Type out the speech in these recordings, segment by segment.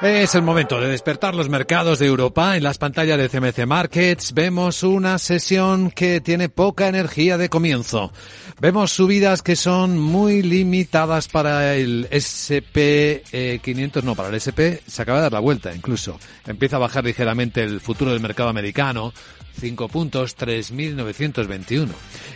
Es el momento de despertar los mercados de Europa. En las pantallas de CMC Markets vemos una sesión que tiene poca energía de comienzo. Vemos subidas que son muy limitadas para el SP 500, no, para el SP se acaba de dar la vuelta incluso. Empieza a bajar ligeramente el futuro del mercado americano. 5 puntos, 3.921.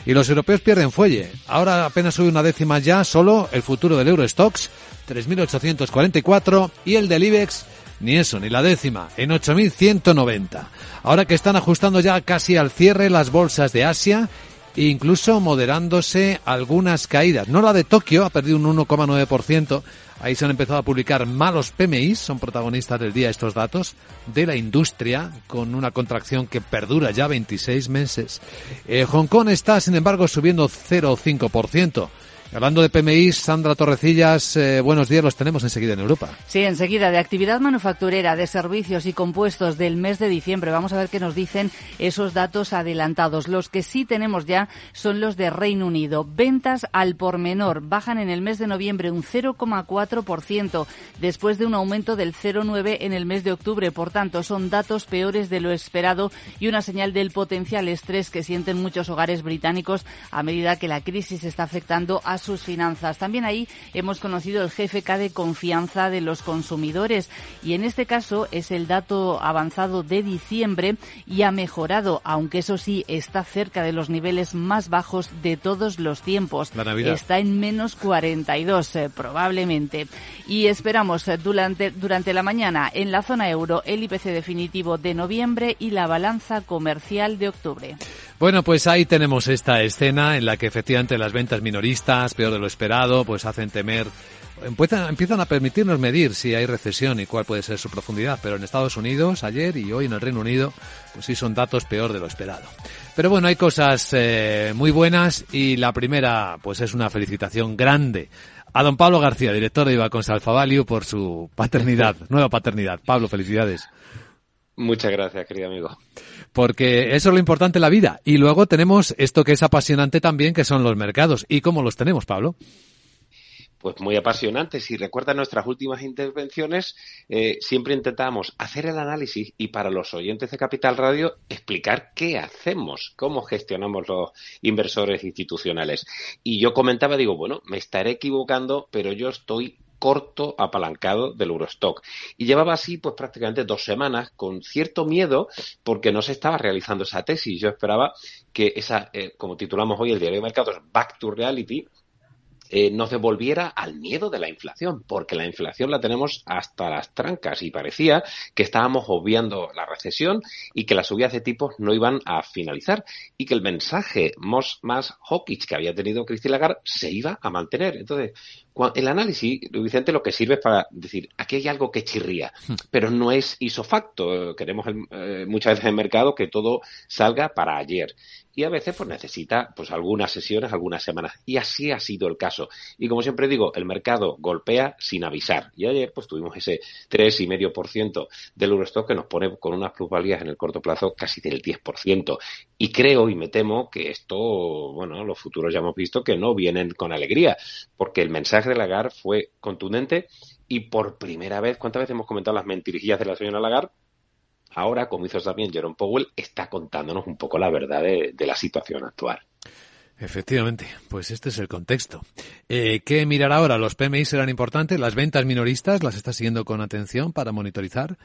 Y los europeos pierden fuelle. Ahora apenas sube una décima ya, solo el futuro del Eurostox 3.844 y el del IBEX ni eso, ni la décima, en 8.190. Ahora que están ajustando ya casi al cierre las bolsas de Asia, incluso moderándose algunas caídas. No la de Tokio, ha perdido un 1,9%. Ahí se han empezado a publicar malos PMI, son protagonistas del día estos datos, de la industria, con una contracción que perdura ya 26 meses. Eh, Hong Kong está, sin embargo, subiendo 0,5%. Hablando de PMI, Sandra Torrecillas, eh, buenos días, los tenemos enseguida en Europa. Sí, enseguida, de actividad manufacturera, de servicios y compuestos del mes de diciembre. Vamos a ver qué nos dicen esos datos adelantados. Los que sí tenemos ya son los de Reino Unido. Ventas al por menor bajan en el mes de noviembre un 0,4%, después de un aumento del 0,9% en el mes de octubre. Por tanto, son datos peores de lo esperado y una señal del potencial estrés que sienten muchos hogares británicos a medida que la crisis está afectando a sus finanzas. También ahí hemos conocido el GFK de confianza de los consumidores y en este caso es el dato avanzado de diciembre y ha mejorado, aunque eso sí está cerca de los niveles más bajos de todos los tiempos. Está en menos 42 eh, probablemente. Y esperamos eh, durante, durante la mañana en la zona euro el IPC definitivo de noviembre y la balanza comercial de octubre. Bueno, pues ahí tenemos esta escena en la que efectivamente las ventas minoristas, peor de lo esperado, pues hacen temer empiezan, a permitirnos medir si hay recesión y cuál puede ser su profundidad, pero en Estados Unidos ayer y hoy en el Reino Unido, pues sí son datos peor de lo esperado. Pero bueno, hay cosas eh, muy buenas y la primera, pues es una felicitación grande a don Pablo García, director de Ibacons Alfa por su paternidad, nueva paternidad. Pablo, felicidades. Muchas gracias, querido amigo. Porque eso es lo importante en la vida. Y luego tenemos esto que es apasionante también, que son los mercados. ¿Y cómo los tenemos, Pablo? pues muy apasionante. Si recuerdan nuestras últimas intervenciones, eh, siempre intentamos hacer el análisis y para los oyentes de Capital Radio explicar qué hacemos, cómo gestionamos los inversores institucionales. Y yo comentaba, digo, bueno, me estaré equivocando, pero yo estoy corto apalancado del Eurostock. Y llevaba así pues prácticamente dos semanas con cierto miedo porque no se estaba realizando esa tesis. Yo esperaba que esa, eh, como titulamos hoy el diario de mercados, Back to Reality, eh, nos devolviera al miedo de la inflación, porque la inflación la tenemos hasta las trancas y parecía que estábamos obviando la recesión y que las subidas de tipos no iban a finalizar y que el mensaje más, más hawkish que había tenido Christine Lagarde se iba a mantener. Entonces, el análisis, Vicente, lo que sirve es para decir, aquí hay algo que chirría, hmm. pero no es isofacto. Queremos eh, muchas veces en el mercado que todo salga para ayer. Y a veces pues necesita pues algunas sesiones, algunas semanas. Y así ha sido el caso. Y como siempre digo, el mercado golpea sin avisar. Y ayer pues tuvimos ese 3,5% del Eurostock que nos pone con unas plusvalías en el corto plazo casi del 10%. Y creo y me temo que esto, bueno, los futuros ya hemos visto que no vienen con alegría, porque el mensaje de Lagarde fue contundente y por primera vez, ¿cuántas veces hemos comentado las mentirijillas de la señora Lagarde? Ahora, como hizo también Jerome Powell, está contándonos un poco la verdad de, la situación actual. Efectivamente, pues este es el contexto. Eh, ¿Qué mirar ahora? ¿Los PMI serán importantes? ¿Las ventas minoristas las está siguiendo con atención para monitorizar?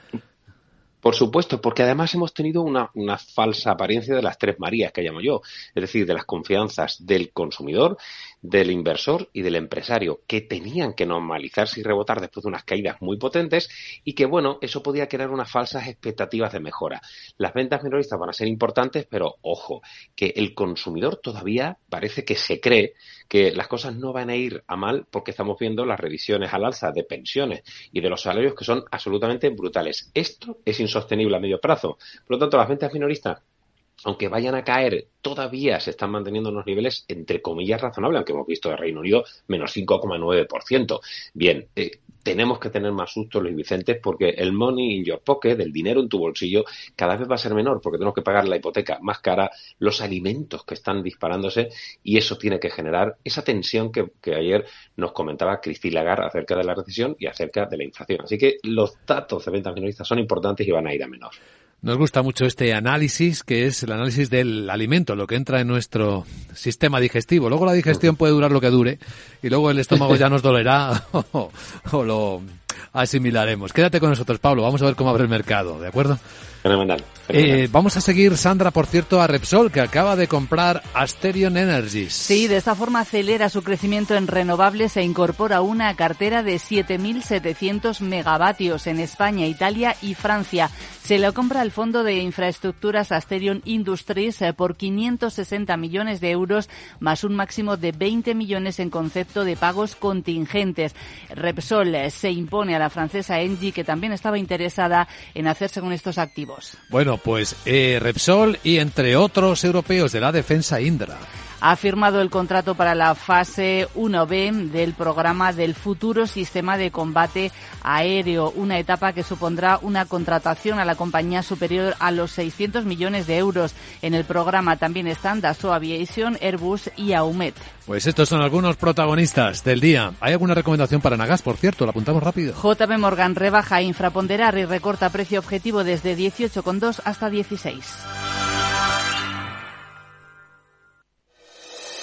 Por supuesto, porque además hemos tenido una, falsa apariencia de las tres Marías que llamo yo, es decir, de las confianzas del consumidor, del inversor y del empresario, que tenían que normalizarse y rebotar después de unas caídas muy potentes y que, bueno, eso podía crear unas falsas expectativas de mejora. Las ventas minoristas van a ser importantes, pero ojo, que el consumidor todavía parece que se cree que las cosas no van a ir a mal porque estamos viendo las revisiones al alza de pensiones y de los salarios que son absolutamente brutales. Esto es insostenible a medio plazo. Por lo tanto, las ventas minoristas aunque vayan a caer, todavía se están manteniendo unos niveles, entre comillas, razonables, aunque hemos visto el Reino Unido menos 5,9%. Bien, eh, tenemos que tener más susto, Luis Vicente, porque el money in your pocket, el dinero en tu bolsillo, cada vez va a ser menor porque tenemos que pagar la hipoteca más cara, los alimentos que están disparándose y eso tiene que generar esa tensión que, ayer nos comentaba Cristina Lagarde acerca de la recesión y acerca de la inflación. Así que los datos de ventas minoristas son importantes y van a ir a menor. Nos gusta mucho este análisis, que es el análisis del alimento, lo que entra en nuestro sistema digestivo. Luego la digestión puede durar lo que dure y luego el estómago ya nos dolerá o, o lo asimilaremos. Quédate con nosotros, Pablo. Vamos a ver cómo abre el mercado, ¿de acuerdo? Fenomenal. Eh, vamos a seguir, Sandra, por cierto, a Repsol, que acaba de comprar Asterion Energies. Sí, de esta forma acelera su crecimiento en renovables e incorpora una cartera de 7.700 megavatios en España, Italia y Francia. Se lo compra el fondo de infraestructuras Asterion Industries eh, por 560 millones de euros, más un máximo de 20 millones en concepto de pagos contingentes. Repsol eh, se impone a la francesa Engie, que también estaba interesada en hacerse con estos activos. Bueno, pues eh, Repsol y entre otros europeos de la defensa Indra ha firmado el contrato para la fase 1B del programa del futuro sistema de combate aéreo, una etapa que supondrá una contratación a la compañía superior a los 600 millones de euros. En el programa también están Dassault Aviation, Airbus y Aumet. Pues estos son algunos protagonistas del día. ¿Hay alguna recomendación para Nagas, por cierto? ¿La apuntamos rápido? JP Morgan rebaja infraponderar y recorta precio objetivo desde 18,2 hasta 16.